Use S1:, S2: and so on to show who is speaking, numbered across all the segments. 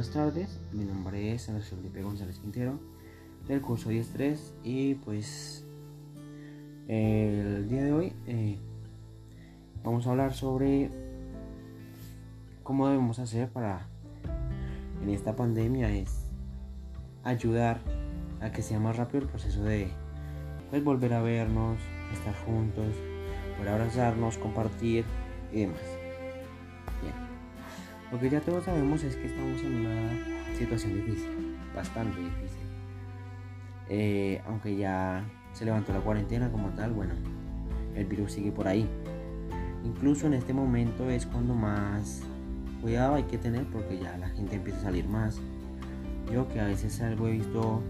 S1: buenas tardes. Mi nombre es Andrés Felipe González Quintero del curso 10.3 y pues el día de hoy eh, vamos a hablar sobre cómo debemos hacer para en esta pandemia es ayudar a que sea más rápido el proceso de pues volver a vernos, estar juntos, poder abrazarnos, compartir y demás. Lo que ya todos sabemos es que estamos en una situación difícil, bastante difícil. Eh, aunque ya se levantó la cuarentena como tal, bueno, el virus sigue por ahí. Incluso en este momento es cuando más cuidado hay que tener porque ya la gente empieza a salir más. Yo que a veces salgo he visto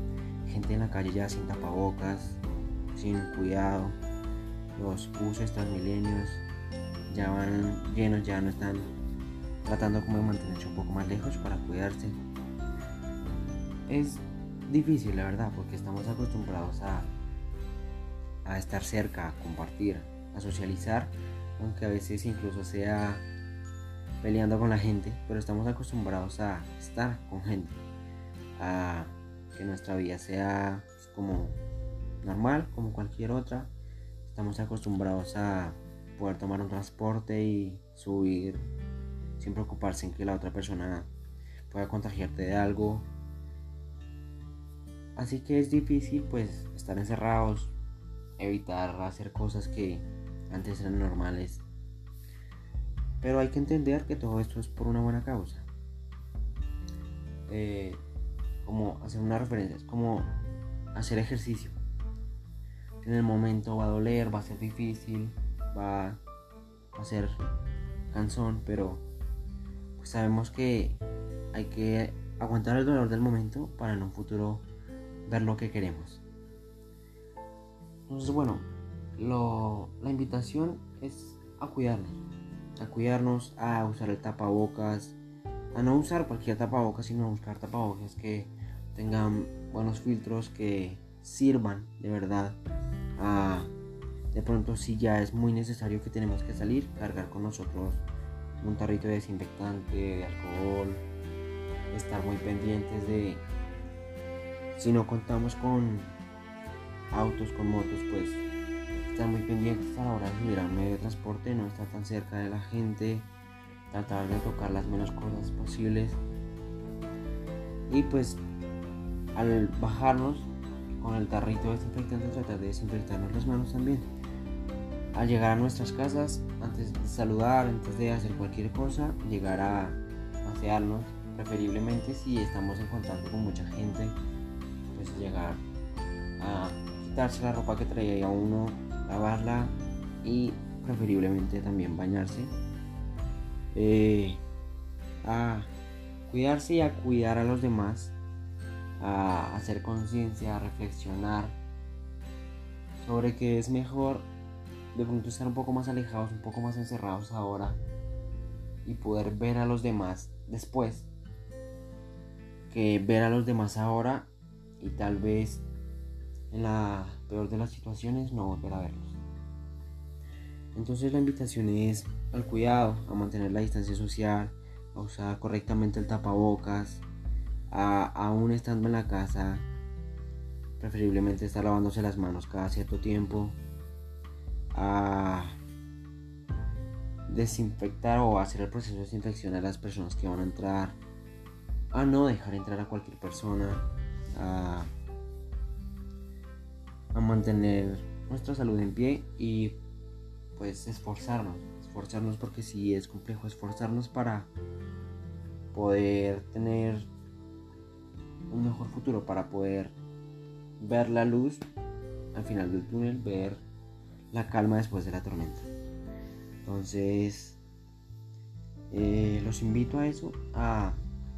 S1: gente en la calle ya sin tapabocas, sin cuidado. Los buses milenios ya van llenos, ya no están tratando como de mantenerse un poco más lejos para cuidarse. Es difícil, la verdad, porque estamos acostumbrados a, a estar cerca, a compartir, a socializar, aunque a veces incluso sea peleando con la gente, pero estamos acostumbrados a estar con gente, a que nuestra vida sea como normal, como cualquier otra. Estamos acostumbrados a poder tomar un transporte y subir sin preocuparse en que la otra persona pueda contagiarte de algo. Así que es difícil pues estar encerrados, evitar hacer cosas que antes eran normales. Pero hay que entender que todo esto es por una buena causa. Eh, como hacer una referencia, es como hacer ejercicio. En el momento va a doler, va a ser difícil, va a ser cansón, pero sabemos que hay que aguantar el dolor del momento para en un futuro ver lo que queremos. Entonces, bueno, la invitación es a cuidarnos, a cuidarnos, a usar el tapabocas, a no usar cualquier tapabocas, sino a buscar tapabocas que tengan buenos filtros, que sirvan de verdad de pronto si ya es muy necesario que tenemos que salir, cargar con nosotros un tarrito de desinfectante, de alcohol, estar muy pendientes de si no contamos con autos, con motos, pues estar muy pendientes a la hora de subir a medio de transporte, no estar tan cerca de la gente, tratar de tocar las menos cosas posibles. Y pues al bajarnos con el tarrito de desinfectante tratar de desinfectarnos las manos también al llegar a nuestras casas, antes de saludar, antes de hacer cualquier cosa, llegar a pasearnos, preferiblemente si estamos en contacto con mucha gente, pues llegar a quitarse la ropa que traía uno, lavarla y preferiblemente también bañarse. Eh, a cuidarse y a cuidar a los demás, a hacer conciencia, a reflexionar sobre que es mejor de pronto estar un poco más alejados, un poco más encerrados ahora y poder ver a los demás después que ver a los demás ahora y tal vez en la peor de las situaciones no volver a verlos. Entonces la invitación es al cuidado, a mantener la distancia social, a usar correctamente el tapabocas, a aún estando en la casa, preferiblemente estar lavándose las manos cada cierto tiempo, a desinfectar o hacer el proceso de desinfección a las personas que van a entrar, a no dejar entrar a cualquier persona, a, mantener nuestra salud en pie y pues esforzarnos, esforzarnos porque si es complejo esforzarnos para poder tener un mejor futuro, para poder ver la luz al final del túnel, ver la calma después de la tormenta. Entonces, eh, los invito a eso, a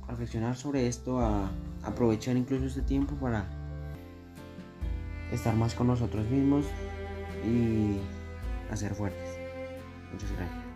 S1: reflexionar sobre esto, a aprovechar incluso este tiempo para estar más con nosotros mismos y a ser fuertes. Muchas gracias.